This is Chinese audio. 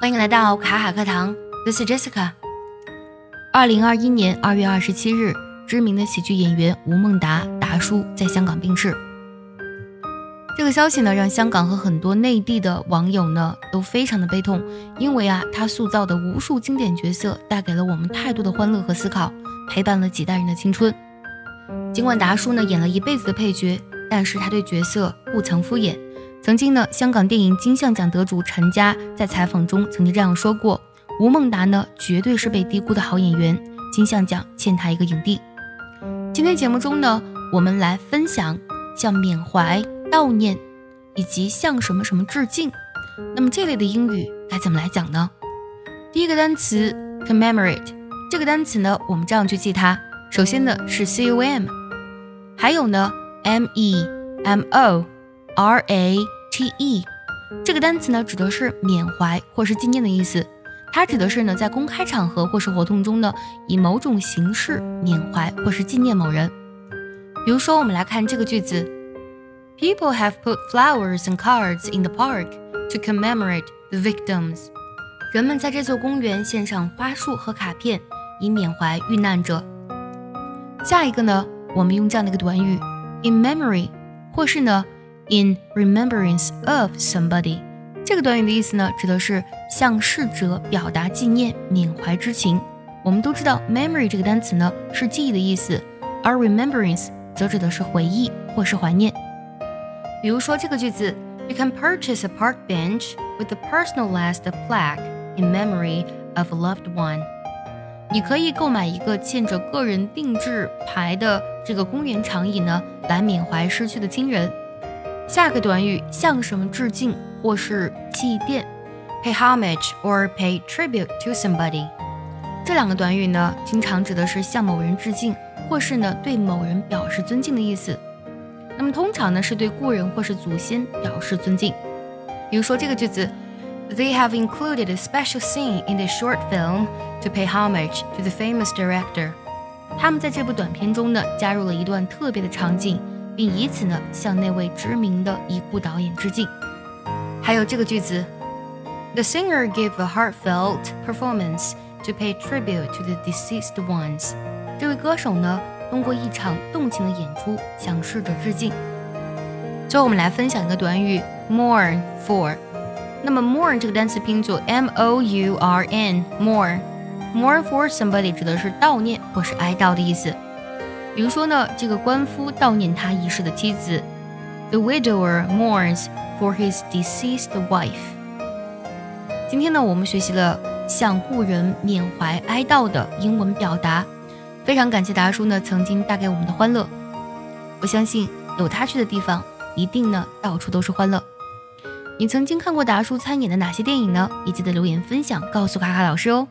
欢迎来到卡卡课堂，This is Jessica。二零二一年二月二十七日，知名的喜剧演员吴孟达达叔在香港病逝。这个消息呢，让香港和很多内地的网友呢都非常的悲痛，因为啊，他塑造的无数经典角色带给了我们太多的欢乐和思考，陪伴了几代人的青春。尽管达叔呢演了一辈子的配角，但是他对角色不曾敷衍。曾经呢，香港电影金像奖得主陈嘉在采访中曾经这样说过：“吴孟达呢，绝对是被低估的好演员，金像奖欠他一个影帝。”今天节目中呢，我们来分享像缅怀、悼念以及向什么什么致敬。那么这类的英语该怎么来讲呢？第一个单词 commemorate，这个单词呢，我们这样去记它。首先呢是 c u m，还有呢 m e m o。R A T E 这个单词呢，指的是缅怀或是纪念的意思。它指的是呢，在公开场合或是活动中呢，以某种形式缅怀或是纪念某人。比如说，我们来看这个句子：People have put flowers and cards in the park to commemorate the victims。人们在这座公园献上花束和卡片，以缅怀遇难者。下一个呢，我们用这样的一个短语 ：in memory，或是呢。In remembrance of somebody，这个短语的意思呢，指的是向逝者表达纪念、缅怀之情。我们都知道，memory 这个单词呢是记忆的意思，而 remembrance 则指的是回忆或是怀念。比如说这个句子，You can purchase a park bench with a personalized plaque in memory of a loved one。 你可以购买一个嵌着个人定制牌的这个公园长椅呢，来缅怀失去的亲人。下个短语向什么致敬或是祭奠，pay homage or pay tribute to somebody。这两个短语呢，经常指的是向某人致敬，或是呢对某人表示尊敬的意思。那么通常呢是对故人或是祖先表示尊敬。比如说这个句子，They have included a special scene in the short film to pay homage to the famous director。他们在这部短片中呢加入了一段特别的场景。并以此呢向那位知名的已故导演致敬。还有这个句子，The singer gave a heartfelt performance to pay tribute to the deceased ones。这位歌手呢通过一场动情的演出向逝者致敬。最后我们来分享一个短语，mourn for。那么 mourn 这个单词拼作 m o u r Mourn for somebody 指的是悼念或是哀悼的意思。比如说呢，这个官夫悼念他已逝的妻子，The widower mourns for his deceased wife。今天呢，我们学习了向故人缅怀哀悼的英文表达，非常感谢达叔呢曾经带给我们的欢乐。我相信有他去的地方，一定呢到处都是欢乐。你曾经看过达叔参演的哪些电影呢？也记得留言分享，告诉卡卡老师哦。